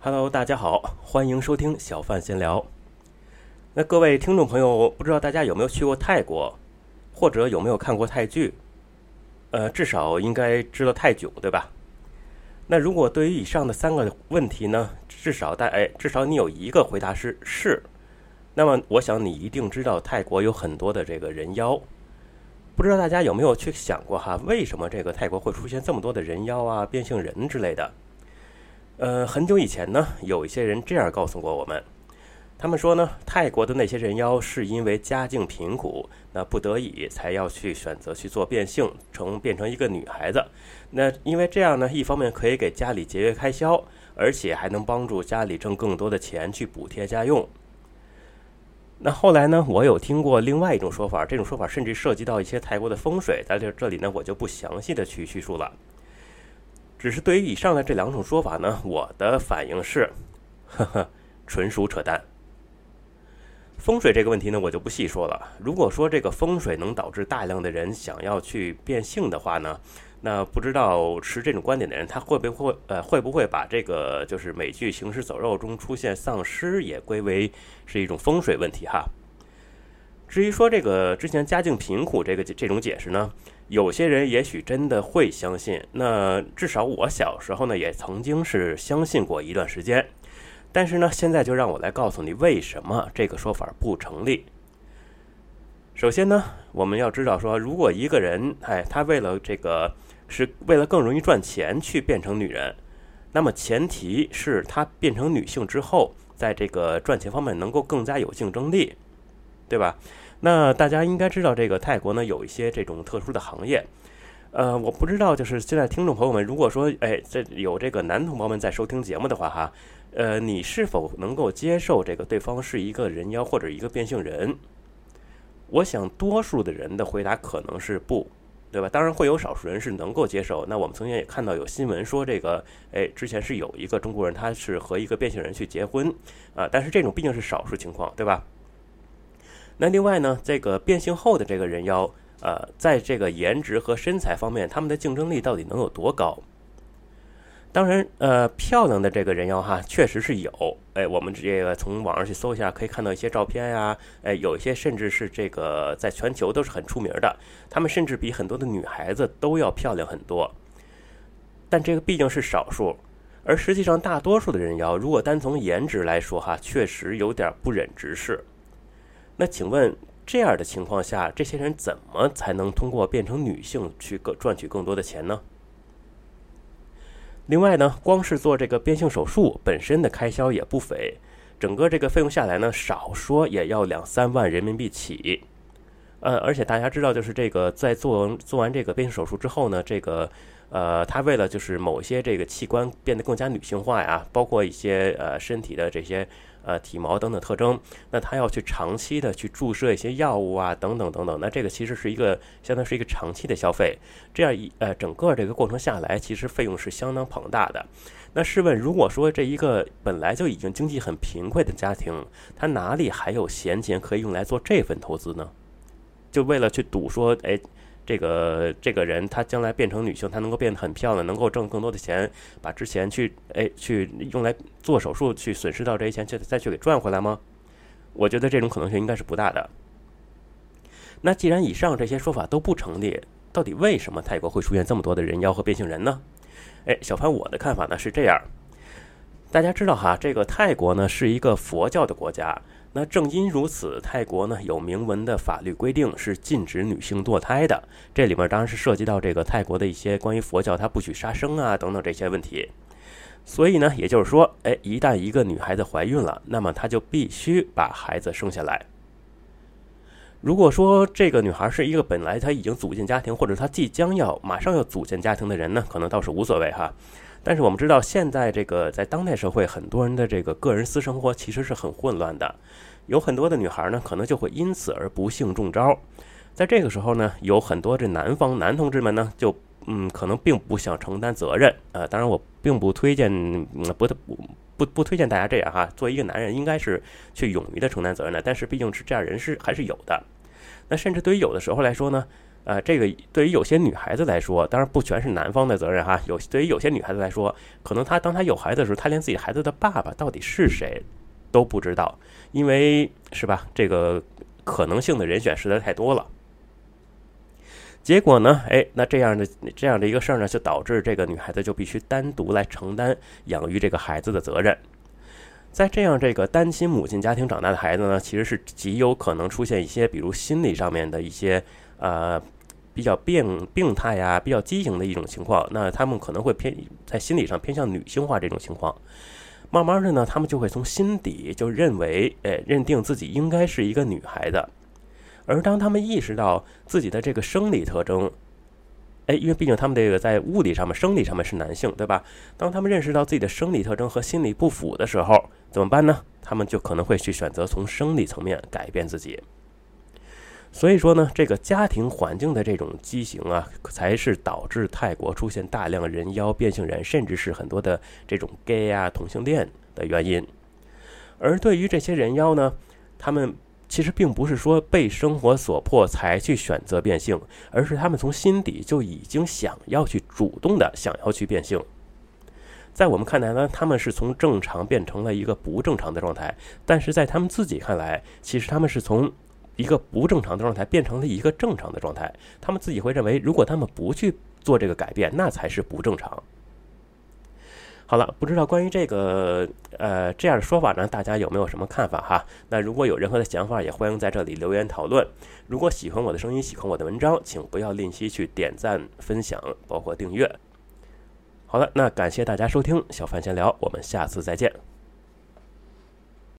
Hello，大家好，欢迎收听小范闲聊。那各位听众朋友，不知道大家有没有去过泰国，或者有没有看过泰剧？呃，至少应该知道泰囧，对吧？那如果对于以上的三个问题呢，至少大哎，至少你有一个回答是是，那么我想你一定知道泰国有很多的这个人妖。不知道大家有没有去想过哈，为什么这个泰国会出现这么多的人妖啊、变性人之类的？呃，很久以前呢，有一些人这样告诉过我们，他们说呢，泰国的那些人妖是因为家境贫苦，那不得已才要去选择去做变性，成变成一个女孩子。那因为这样呢，一方面可以给家里节约开销，而且还能帮助家里挣更多的钱去补贴家用。那后来呢，我有听过另外一种说法，这种说法甚至涉及到一些泰国的风水，在这这里呢，我就不详细的去叙述了。只是对于以上的这两种说法呢，我的反应是，呵呵，纯属扯淡。风水这个问题呢，我就不细说了。如果说这个风水能导致大量的人想要去变性的话呢，那不知道持这种观点的人，他会不会呃会不会把这个就是美剧《行尸走肉》中出现丧尸也归为是一种风水问题哈？至于说这个之前家境贫苦这个这种解释呢？有些人也许真的会相信，那至少我小时候呢也曾经是相信过一段时间。但是呢，现在就让我来告诉你为什么这个说法不成立。首先呢，我们要知道说，如果一个人哎，他为了这个是为了更容易赚钱去变成女人，那么前提是他变成女性之后，在这个赚钱方面能够更加有竞争力，对吧？那大家应该知道，这个泰国呢有一些这种特殊的行业，呃，我不知道，就是现在听众朋友们，如果说哎，这有这个男同胞们在收听节目的话哈，呃，你是否能够接受这个对方是一个人妖或者一个变性人？我想多数的人的回答可能是不，对吧？当然会有少数人是能够接受。那我们曾经也看到有新闻说，这个哎，之前是有一个中国人他是和一个变性人去结婚啊，但是这种毕竟是少数情况，对吧？那另外呢，这个变性后的这个人妖，呃，在这个颜值和身材方面，他们的竞争力到底能有多高？当然，呃，漂亮的这个人妖哈，确实是有。哎，我们这个从网上去搜一下，可以看到一些照片呀。哎，有一些甚至是这个在全球都是很出名的，他们甚至比很多的女孩子都要漂亮很多。但这个毕竟是少数，而实际上大多数的人妖，如果单从颜值来说哈，确实有点不忍直视。那请问，这样的情况下，这些人怎么才能通过变成女性去更赚取更多的钱呢？另外呢，光是做这个变性手术本身的开销也不菲，整个这个费用下来呢，少说也要两三万人民币起。呃，而且大家知道，就是这个在做做完这个变性手术之后呢，这个呃，他为了就是某些这个器官变得更加女性化呀，包括一些呃身体的这些。呃，体毛等等特征，那他要去长期的去注射一些药物啊，等等等等，那这个其实是一个相当是一个长期的消费，这样一呃整个这个过程下来，其实费用是相当庞大的。那试问，如果说这一个本来就已经经济很贫困的家庭，他哪里还有闲钱可以用来做这份投资呢？就为了去赌说，哎。这个这个人，他将来变成女性，他能够变得很漂亮，能够挣更多的钱，把之前去哎去用来做手术去损失到这些钱，再再去给赚回来吗？我觉得这种可能性应该是不大的。那既然以上这些说法都不成立，到底为什么泰国会出现这么多的人妖和变性人呢？哎，小潘，我的看法呢是这样，大家知道哈，这个泰国呢是一个佛教的国家。那正因如此，泰国呢有明文的法律规定是禁止女性堕胎的。这里面当然是涉及到这个泰国的一些关于佛教它不许杀生啊等等这些问题。所以呢，也就是说，哎，一旦一个女孩子怀孕了，那么她就必须把孩子生下来。如果说这个女孩是一个本来她已经组建家庭，或者她即将要马上要组建家庭的人呢，可能倒是无所谓哈。但是我们知道，现在这个在当代社会，很多人的这个个人私生活其实是很混乱的，有很多的女孩呢，可能就会因此而不幸中招。在这个时候呢，有很多这男方男同志们呢，就嗯，可能并不想承担责任。呃，当然我并不推荐，不不不不推荐大家这样哈。作为一个男人，应该是去勇于的承担责任的。但是毕竟是这样人是还是有的。那甚至对于有的时候来说呢。呃，这个对于有些女孩子来说，当然不全是男方的责任哈。有对于有些女孩子来说，可能她当她有孩子的时候，她连自己孩子的爸爸到底是谁都不知道，因为是吧？这个可能性的人选实在太多了。结果呢，哎，那这样的这样的一个事儿呢，就导致这个女孩子就必须单独来承担养育这个孩子的责任。在这样这个单亲母亲家庭长大的孩子呢，其实是极有可能出现一些，比如心理上面的一些呃。比较病病态呀，比较畸形的一种情况，那他们可能会偏在心理上偏向女性化这种情况。慢慢的呢，他们就会从心底就认为，哎，认定自己应该是一个女孩子。而当他们意识到自己的这个生理特征，哎，因为毕竟他们这个在物理上面、生理上面是男性，对吧？当他们认识到自己的生理特征和心理不符的时候，怎么办呢？他们就可能会去选择从生理层面改变自己。所以说呢，这个家庭环境的这种畸形啊，才是导致泰国出现大量人妖变性人，甚至是很多的这种 gay 啊同性恋的原因。而对于这些人妖呢，他们其实并不是说被生活所迫才去选择变性，而是他们从心底就已经想要去主动的想要去变性。在我们看来呢，他们是从正常变成了一个不正常的状态，但是在他们自己看来，其实他们是从。一个不正常的状态变成了一个正常的状态，他们自己会认为，如果他们不去做这个改变，那才是不正常。好了，不知道关于这个呃这样的说法呢，大家有没有什么看法哈？那如果有任何的想法，也欢迎在这里留言讨论。如果喜欢我的声音，喜欢我的文章，请不要吝惜去点赞、分享，包括订阅。好了，那感谢大家收听小范闲聊，我们下次再见。